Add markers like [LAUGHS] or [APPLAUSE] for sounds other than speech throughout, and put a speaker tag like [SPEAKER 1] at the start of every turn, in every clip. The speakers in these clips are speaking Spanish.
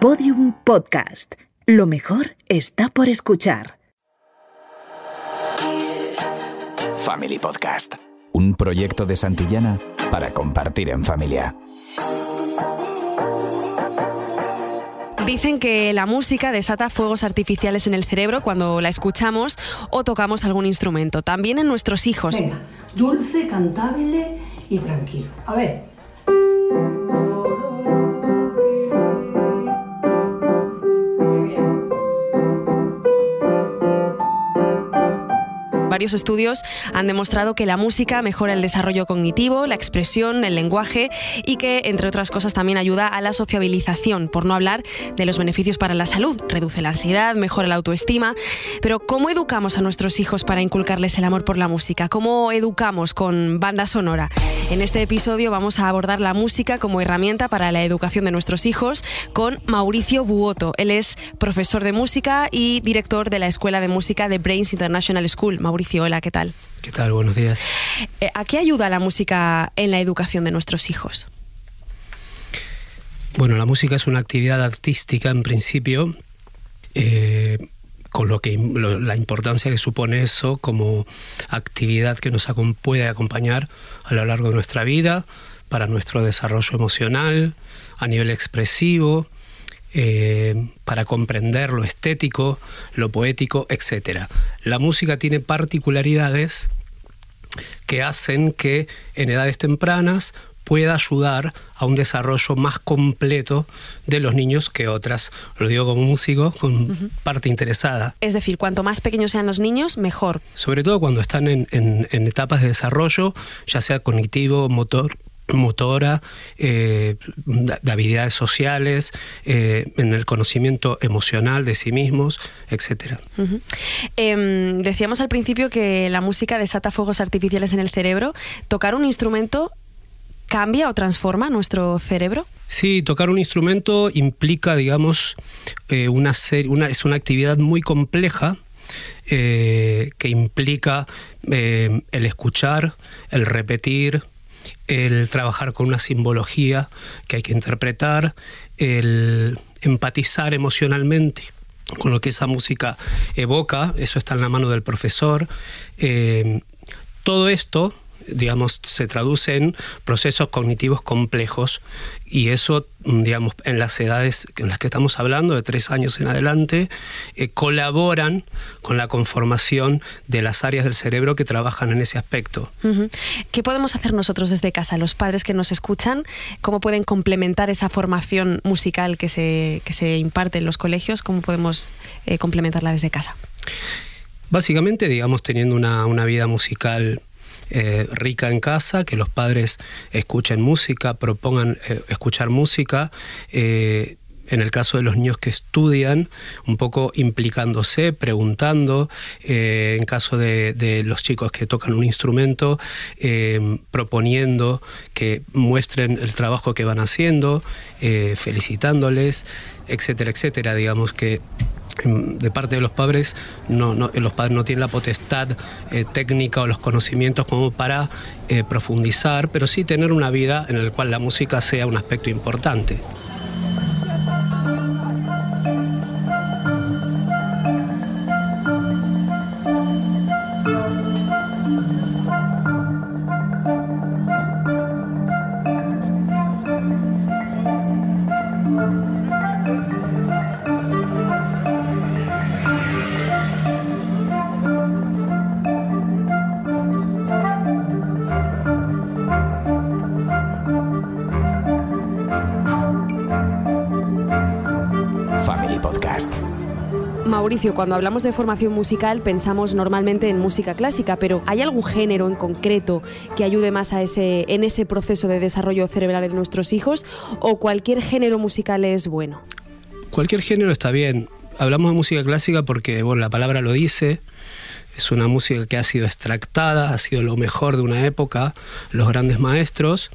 [SPEAKER 1] Podium Podcast. Lo mejor está por escuchar.
[SPEAKER 2] Family Podcast. Un proyecto de Santillana para compartir en familia.
[SPEAKER 3] Dicen que la música desata fuegos artificiales en el cerebro cuando la escuchamos o tocamos algún instrumento. También en nuestros hijos.
[SPEAKER 4] Venga, dulce, cantable y tranquilo. A ver.
[SPEAKER 3] Varios estudios han demostrado que la música mejora el desarrollo cognitivo, la expresión, el lenguaje y que, entre otras cosas, también ayuda a la sociabilización, por no hablar de los beneficios para la salud. Reduce la ansiedad, mejora la autoestima. Pero, ¿cómo educamos a nuestros hijos para inculcarles el amor por la música? ¿Cómo educamos con banda sonora? En este episodio vamos a abordar la música como herramienta para la educación de nuestros hijos con Mauricio Buoto. Él es profesor de música y director de la Escuela de Música de Brains International School. Mauricio, hola, ¿qué tal?
[SPEAKER 5] ¿Qué tal? Buenos días.
[SPEAKER 3] Eh, ¿A qué ayuda la música en la educación de nuestros hijos?
[SPEAKER 5] Bueno, la música es una actividad artística en principio, eh, con lo que lo- la importancia que supone eso como actividad que nos acom- puede acompañar a lo largo de nuestra vida para nuestro desarrollo emocional, a nivel expresivo, eh, para comprender lo estético, lo poético, etc. La música tiene particularidades que hacen que en edades tempranas pueda ayudar a un desarrollo más completo de los niños que otras. Lo digo como músico, con parte interesada.
[SPEAKER 3] Es decir, cuanto más pequeños sean los niños, mejor.
[SPEAKER 5] Sobre todo cuando están en, en- en etapas de desarrollo, ya sea cognitivo, motor motora, eh, de de habilidades sociales, eh, en el conocimiento emocional de sí mismos, etcétera.
[SPEAKER 3] Ujú. Em, decíamos al principio que la música desata fuegos artificiales en el cerebro. ¿Tocar un instrumento cambia o transforma nuestro cerebro?
[SPEAKER 5] Sí, tocar un instrumento implica, digamos, eh, una, una es una actividad muy compleja que implica el escuchar, el repetir, el trabajar con una simbología que hay que interpretar, el empatizar emocionalmente con lo que esa música evoca, eso está en la mano del profesor. Eh, todo esto, digamos, se traduce en procesos cognitivos complejos y eso, mm, digamos, en las edades en las que estamos hablando, de tres años en adelante, eh, colaboran con la conformación de las áreas del cerebro que trabajan en ese aspecto.
[SPEAKER 3] ¿Qué podemos hacer nosotros desde casa, los padres que nos escuchan? ¿Cómo pueden complementar esa formación musical que se, que se imparte en los colegios? ¿Cómo podemos eh, complementarla desde casa?
[SPEAKER 5] Básicamente, digamos, teniendo una, una vida musical eh, rica en casa, que los padres escuchen música, propongan eh, escuchar música. eh, en el caso de los niños que estudian, un poco implicándose, preguntando, en caso de, los chicos que tocan un instrumento, proponiendo que muestren el trabajo que van haciendo, felicitándoles, etcétera, etcétera. Digamos que de parte de los padres, no, no- los padres no tienen la potestad eh, técnica o los conocimientos como para eh, profundizar, pero sí tener una vida en la cual la música sea un aspecto importante.
[SPEAKER 3] Cuando hablamos de formación musical pensamos normalmente en música clásica, pero ¿hay algún género en concreto que ayude más a ese, en ese proceso de desarrollo cerebral de nuestros hijos o cualquier género musical es bueno?
[SPEAKER 5] Cualquier género está bien. Hablamos de música clásica porque bueno, la palabra lo dice. Es una música que ha sido extractada, ha sido lo mejor de una época, los grandes maestros,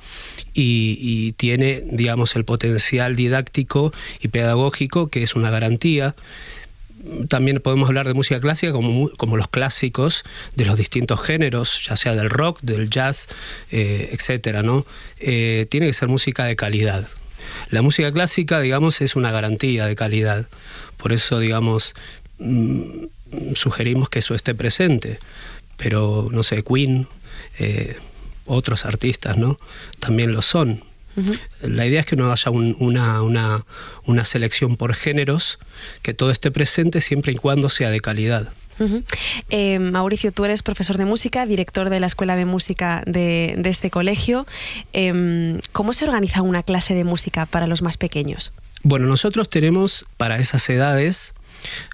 [SPEAKER 5] y, y tiene, digamos, el potencial didáctico y pedagógico que es una garantía. También podemos hablar de música clásica como, como los clásicos de los distintos géneros, ya sea del rock, del jazz, eh, etcétera, ¿no? Eh, tiene que ser música de calidad. La música clásica, digamos, es una garantía de calidad. Por eso, digamos, mm, sugerimos que eso esté presente. Pero, no sé, Queen, eh, otros artistas, ¿no? También lo son. La idea es que no haya una, una, selección por géneros, que todo esté presente siempre y cuando sea de calidad.
[SPEAKER 3] Eh, Mauricio, tú eres profesor de música, director de la Escuela de Música de, este colegio. Em, ¿Cómo se organiza una clase de música para los más pequeños?
[SPEAKER 5] Bueno, nosotros tenemos para esas edades...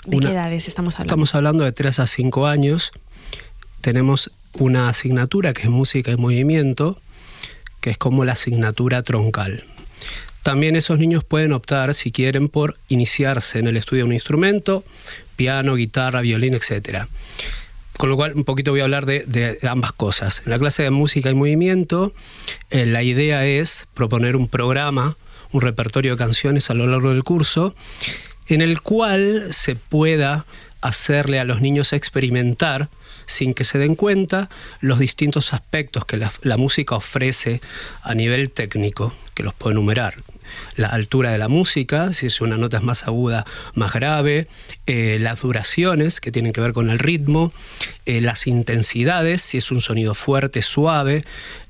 [SPEAKER 3] ¿De qué edades estamos hablando?
[SPEAKER 5] Estamos hablando de 3 a 5 años. Tenemos una asignatura que es música y movimiento, que es como la asignatura troncal. También esos niños pueden optar, si quieren, por iniciarse en el estudio de un instrumento, piano, guitarra, violín, etc. Con lo cual, un poquito voy a hablar de, ambas cosas. En la clase de música y movimiento, eh, la idea es proponer un programa, un repertorio de canciones a lo largo del curso, en el cual se pueda hacerle a los niños experimentar sin que se den cuenta los distintos aspectos que la, música ofrece a nivel técnico, que los puedo enumerar. La altura de la música, si es una nota más aguda, más grave, eh, las duraciones que tienen que ver con el ritmo, eh, las intensidades, si es un sonido fuerte, suave,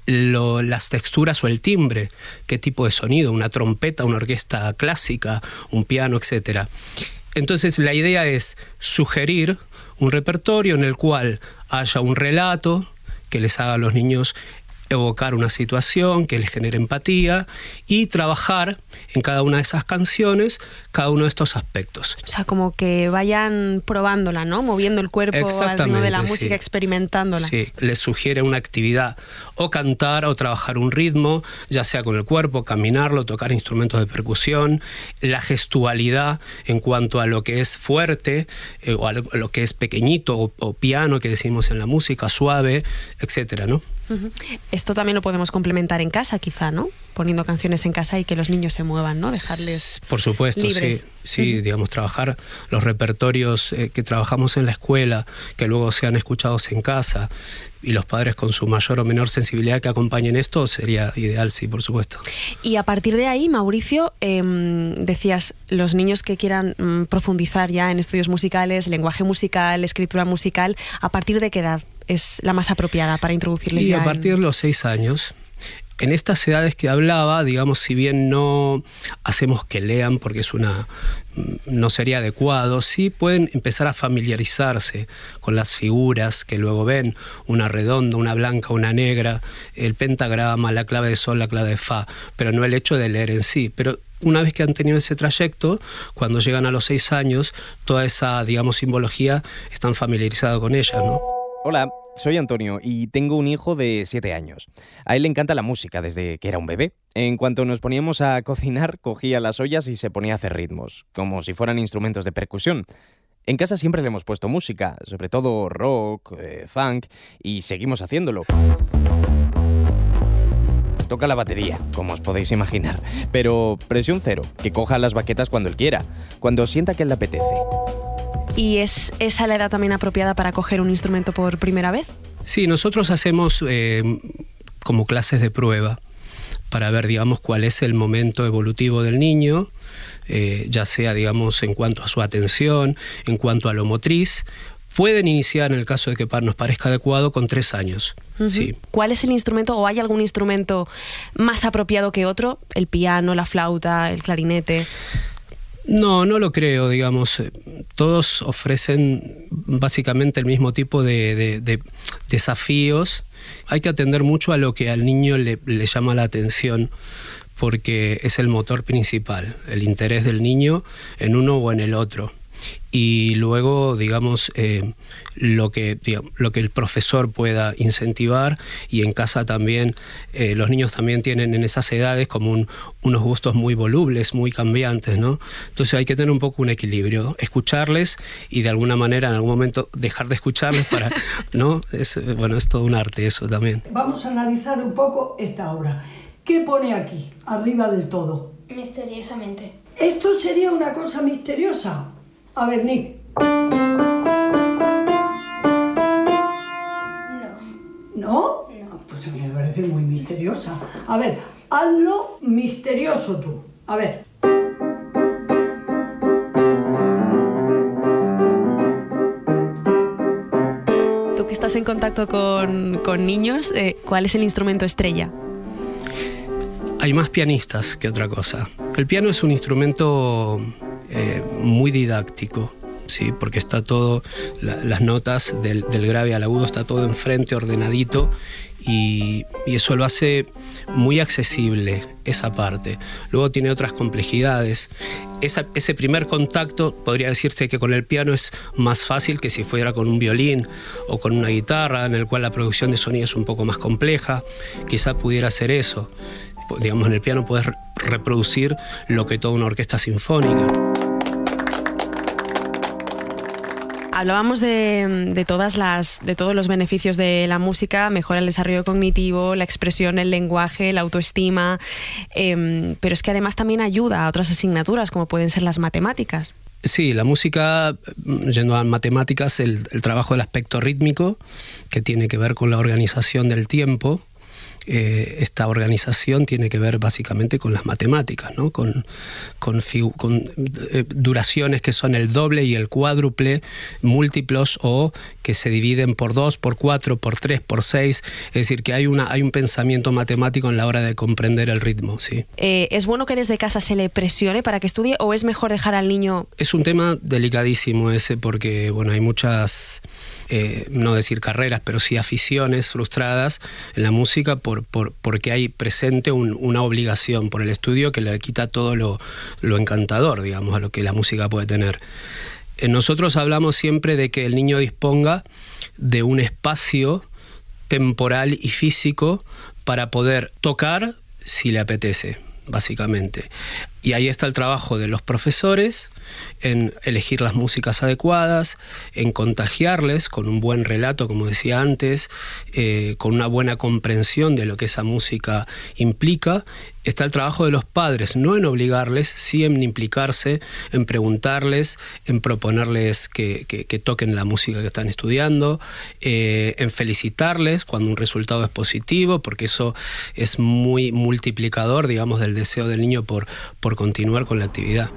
[SPEAKER 5] las texturas o el timbre, qué tipo de sonido, una trompeta, una orquesta clásica, un piano, etc. Entonces la idea es sugerir un repertorio en el cual haya un relato que les haga a los niños evocar una situación que les genere empatía y trabajar en cada una de esas canciones cada uno de estos aspectos.
[SPEAKER 3] O sea, como que vayan probándola, ¿no? Moviendo el cuerpo al ritmo de la música, experimentándola.
[SPEAKER 5] Sí, les sugiere una actividad o cantar o trabajar un ritmo, ya sea con el cuerpo, caminarlo, tocar instrumentos de percusión, la gestualidad en cuanto a lo que es fuerte eh, o a lo, que es pequeñito o, o, piano que decimos en la música, suave, etcétera, ¿no?
[SPEAKER 3] Esto también lo podemos complementar en casa, quizá, ¿no? Poniendo canciones en casa y que los niños se muevan, ¿no? Dejarles.
[SPEAKER 5] Por supuesto, sí. Sí, digamos, trabajar los repertorios eh, que trabajamos en la escuela, que luego sean escuchados en casa, y los padres con su mayor o menor sensibilidad que acompañen esto, sería ideal, sí, por supuesto.
[SPEAKER 3] Y a partir de ahí, Mauricio, em, decías, los niños que quieran mm, profundizar ya en estudios musicales, lenguaje musical, escritura musical, ¿a partir de qué edad? Es la más apropiada para introducirles
[SPEAKER 5] y a partir de los seis años. En estas edades que hablaba, digamos, si bien no hacemos que lean porque es una no sería adecuado, sí pueden empezar a familiarizarse con las figuras que luego ven, una redonda, una blanca, una negra, el pentagrama, la clave de sol, la clave de fa, pero no el hecho de leer en sí. Pero una vez que han tenido ese trayecto, cuando llegan a los seis años, toda esa, digamos, simbología están familiarizados con ella, ¿no?
[SPEAKER 6] Hola, soy Antonio y tengo un hijo de 7 años. A él le encanta la música desde que era un bebé. En cuanto nos poníamos a cocinar, cogía las ollas y se ponía a hacer ritmos, como si fueran instrumentos de percusión. En casa siempre le hemos puesto música, sobre todo rock, eh, funk, y seguimos haciéndolo. Toca la batería, como os podéis imaginar, pero presión cero, que coja las baquetas cuando él quiera, cuando sienta que le apetece.
[SPEAKER 3] ¿Y es esa la edad también apropiada para coger un instrumento por primera vez?
[SPEAKER 5] Sí, nosotros hacemos eh, como clases de prueba para ver, digamos, cuál es el momento evolutivo del niño, eh, ya sea, digamos, en cuanto a su atención, en cuanto a lo motriz. Pueden iniciar, en el caso de que nos parezca adecuado, con tres años. sí.
[SPEAKER 3] ¿Cuál es el instrumento o hay algún instrumento más apropiado que otro? ¿El piano, la flauta, el clarinete?
[SPEAKER 5] No, no lo creo, digamos. Todos ofrecen básicamente el mismo tipo de, desafíos. Hay que atender mucho a lo que al niño le, llama la atención porque es el motor principal, el interés del niño en uno o en el otro y luego, digamos, eh, lo, que, lo que el profesor pueda incentivar y en casa también, eh, los niños también tienen en esas edades como unos gustos muy volubles, muy cambiantes, ¿no? Entonces hay que tener un poco un equilibrio, escucharles y de alguna manera en algún momento dejar de escucharles para, [LAUGHS] ¿no? Es, bueno, es todo un arte eso también.
[SPEAKER 4] Vamos a analizar un poco esta obra. ¿Qué pone aquí, arriba del todo?
[SPEAKER 7] Misteriosamente.
[SPEAKER 4] ¿Esto sería una cosa misteriosa? A ver, Nick.
[SPEAKER 7] No.
[SPEAKER 4] ¿No? Pues a mí me parece muy misteriosa. A ver, hazlo misterioso tú. A ver.
[SPEAKER 3] Tú que estás en contacto con, con niños, eh, ¿cuál es el instrumento estrella?
[SPEAKER 5] Hay más pianistas que otra cosa. El piano es un instrumento eh, muy didáctico. ¿Sí? porque está todo, la- las notas del, del grave al agudo está todo enfrente, ordenadito, y, y eso lo hace muy accesible, esa parte. Luego tiene otras complejidades. Esa- ese primer contacto podría decirse que con el piano es más fácil que si fuera con un violín o con una guitarra, en el cual la producción de sonido es un poco más compleja. Quizá pudiera ser eso. Digamos, en el piano puedes re- reproducir lo que toda una orquesta sinfónica.
[SPEAKER 3] Hablábamos de, todas las, de todos los beneficios de la música, mejora el desarrollo cognitivo, la expresión, el lenguaje, la autoestima, em, pero es que además también ayuda a otras asignaturas como pueden ser las matemáticas.
[SPEAKER 5] Sí, la música, yendo a matemáticas, el trabajo del aspecto rítmico, que tiene que ver con la organización del tiempo. Eh, esta organización tiene que ver básicamente con las matemáticas, ¿no? con, con, eh, duraciones que son el doble y el cuádruple, múltiplos o que se dividen por dos, por cuatro, por tres, por seis. Es decir, que hay, una, hay un pensamiento matemático en la hora de comprender el ritmo. ¿sí?
[SPEAKER 3] Eh, ¿Es bueno que desde casa se le presione para que estudie o es mejor dejar al niño
[SPEAKER 5] Es un tema delicadísimo ese porque bueno, hay muchas, eh, no decir carreras, pero sí aficiones frustradas en la música por, por- porque hay presente un- una obligación por el estudio que le quita todo lo, lo encantador, digamos, a lo que la música puede tener. Eh, Nosotros hablamos siempre de que el niño disponga de un espacio temporal y físico para poder tocar si le apetece, básicamente. Y ahí está el trabajo de los profesores en elegir las músicas adecuadas, en contagiarles con un buen relato, como decía antes, eh, con una buena comprensión de lo que esa música implica. Está el trabajo de los padres, no en obligarles, sí en implicarse, en preguntarles, en proponerles que, que- que toquen la música que están estudiando, eh, en felicitarles cuando un resultado es positivo, porque eso es muy multiplicador, digamos, del deseo del niño por continuar con la actividad.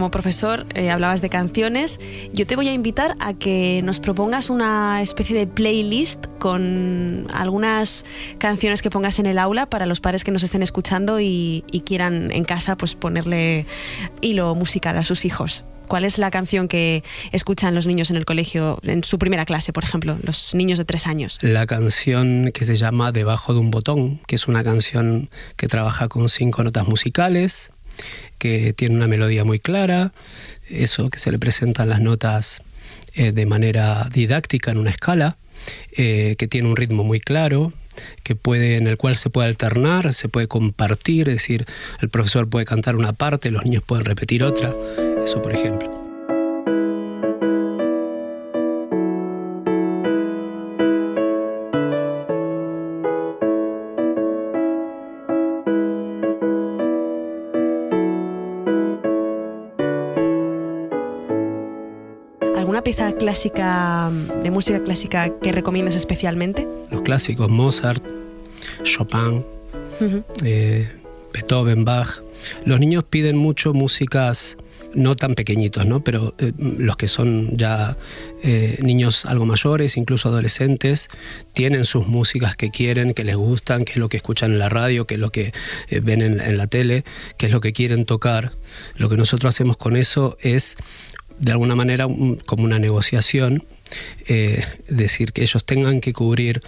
[SPEAKER 3] Como profesor, eh, hablabas de canciones. Yo te voy a invitar a que nos propongas una especie de playlist con algunas canciones que pongas en el aula para los padres que nos estén escuchando y, y quieran en casa pues ponerle hilo musical a sus hijos. ¿Cuál es la canción que escuchan los niños en el colegio, en su primera clase, por ejemplo, los niños de tres años?
[SPEAKER 5] La canción que se llama Debajo de un botón, que es una canción que trabaja con cinco notas musicales, que tiene una melodía muy clara, eso que se le presentan las notas eh, de manera didáctica en una escala, eh, que tiene un ritmo muy claro, que puede, en el cual se puede alternar, se puede compartir, es decir, el profesor puede cantar una parte, los niños pueden repetir otra, eso por ejemplo.
[SPEAKER 3] ¿Alguna pieza clásica, de música clásica que recomiendas especialmente?
[SPEAKER 5] Los clásicos, Mozart, Chopin,
[SPEAKER 3] Ujú.
[SPEAKER 5] eh, Beethoven, Bach. Los niños piden mucho músicas no tan pequeñitos, ¿no? pero eh, los que son ya eh, niños algo mayores, incluso adolescentes, tienen sus músicas que quieren, que les gustan, que es lo que escuchan en la radio, que es lo que eh, ven en, en la tele, que es lo que quieren tocar. Lo que nosotros hacemos con eso es, de alguna manera, como una negociación, eh, decir que ellos tengan que cubrir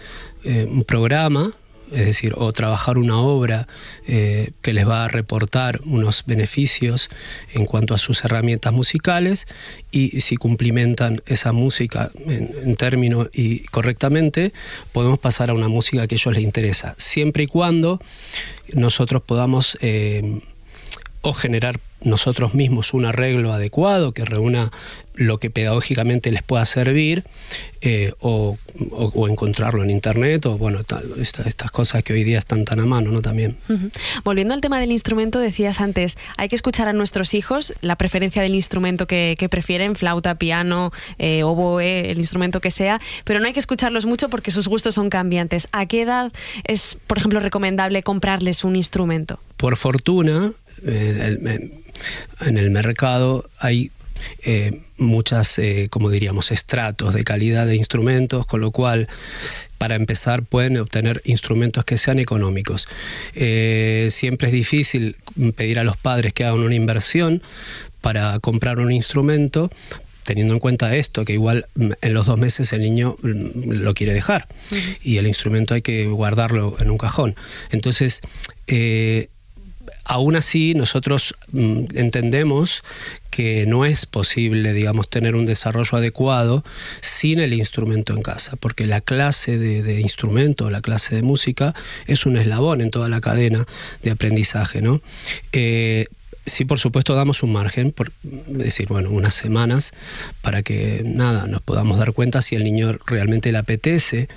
[SPEAKER 5] eh, un programa es decir, o trabajar una obra eh, que les va a reportar unos beneficios en cuanto a sus herramientas musicales y si cumplimentan esa música en, en término y correctamente, podemos pasar a una música que a ellos les interesa, siempre y cuando nosotros podamos o generar nosotros mismos un arreglo adecuado que reúna lo que pedagógicamente les pueda servir eh, o, encontrarlo en internet o bueno, estas cosas que hoy día están tan a mano, ¿no? También.
[SPEAKER 3] Volviendo al tema del instrumento, decías antes, hay que escuchar a nuestros hijos la preferencia del instrumento que, prefieren, flauta, piano, eh, oboe, el instrumento que sea, pero no hay que escucharlos mucho porque sus gustos son cambiantes. ¿A qué edad es, por ejemplo, recomendable comprarles un instrumento?
[SPEAKER 5] Por fortuna, eh, en el mercado hay eh, muchas, eh, como diríamos, estratos de calidad de instrumentos, con lo cual para empezar pueden obtener instrumentos que sean económicos. Eh, siempre es difícil pedir a los padres que hagan una inversión para comprar un instrumento, teniendo en cuenta esto, que igual mm, en los dos meses el niño mm, lo quiere dejar y el instrumento hay que guardarlo en un cajón. Entonces, Aún así, nosotros mm, entendemos que no es posible, digamos, tener un desarrollo adecuado sin el instrumento en casa, porque la clase de, instrumento, la clase de música, es un eslabón en toda la cadena de aprendizaje, ¿no? Eh, sí, por supuesto, damos un margen, por decir, bueno, unas semanas, para que nada, nos podamos dar cuenta si el niño realmente le apetece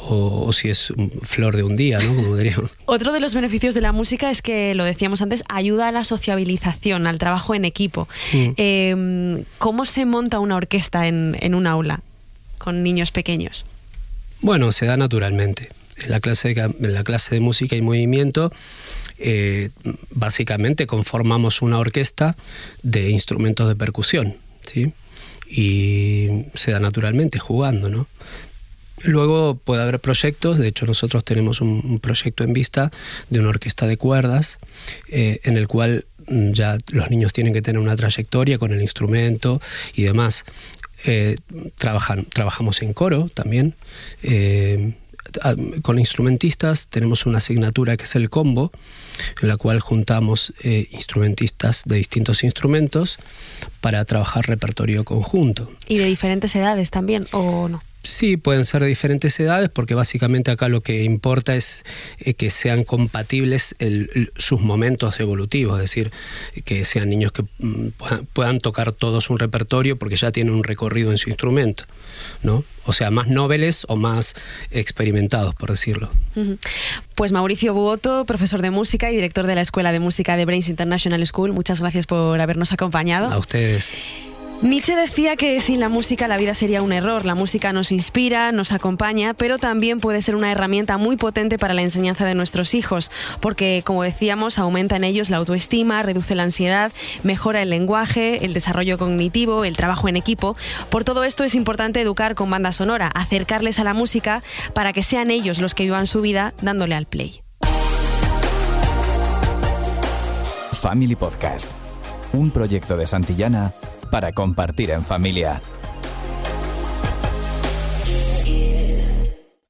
[SPEAKER 5] o, si es flor de un día, ¿no? Como diríamos. [LAUGHS]
[SPEAKER 3] Otro de los beneficios de la música es que, lo decíamos antes, ayuda a la sociabilización, al trabajo en equipo. Mm. Em, ¿Cómo se monta una orquesta en, un aula con niños pequeños?
[SPEAKER 5] Bueno, se da naturalmente. En la clase de, música y movimiento, eh, básicamente conformamos una orquesta de instrumentos de percusión, ¿sí? Y se da naturalmente jugando, ¿no? Luego puede haber proyectos, de hecho nosotros tenemos un, proyecto en vista de una orquesta de cuerdas eh, en el cual mm, ya los niños tienen que tener una trayectoria con el instrumento y demás. Eh, trabajan, trabajamos en coro también. Eh, con instrumentistas tenemos una asignatura que es el combo, en la cual juntamos instrumentistas de distintos instrumentos para trabajar repertorio conjunto.
[SPEAKER 3] ¿Y de diferentes edades también o no?
[SPEAKER 5] Sí, pueden ser de diferentes edades porque básicamente acá lo que importa es eh, que sean compatibles sus momentos evolutivos, es decir, que sean niños que mm, puedan, tocar todos un repertorio porque ya tienen un recorrido en su instrumento, ¿no? O sea, más noveles o más experimentados, por decirlo.
[SPEAKER 3] Pues Mauricio Buoto, profesor de música y director de la Escuela de Música de Brains International School, muchas gracias por habernos acompañado.
[SPEAKER 5] A ustedes.
[SPEAKER 3] Nietzsche decía que sin la música la vida sería un error. La música nos inspira, nos acompaña, pero también puede ser una herramienta muy potente para la enseñanza de nuestros hijos, porque, como decíamos, aumenta en ellos la autoestima, reduce la ansiedad, mejora el lenguaje, el desarrollo cognitivo, el trabajo en equipo. Por todo esto es importante educar con banda sonora, acercarles a la música para que sean ellos los que vivan su vida dándole al play.
[SPEAKER 2] Family Podcast, un proyecto de Santillana para compartir en familia.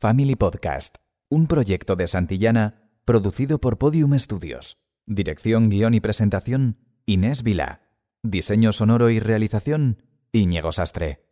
[SPEAKER 2] Family Podcast, un proyecto de Santillana producido por Podium Studios. Dirección, guion y presentación, Inés Vila. Diseño sonoro y realización, Íñigo Sastre.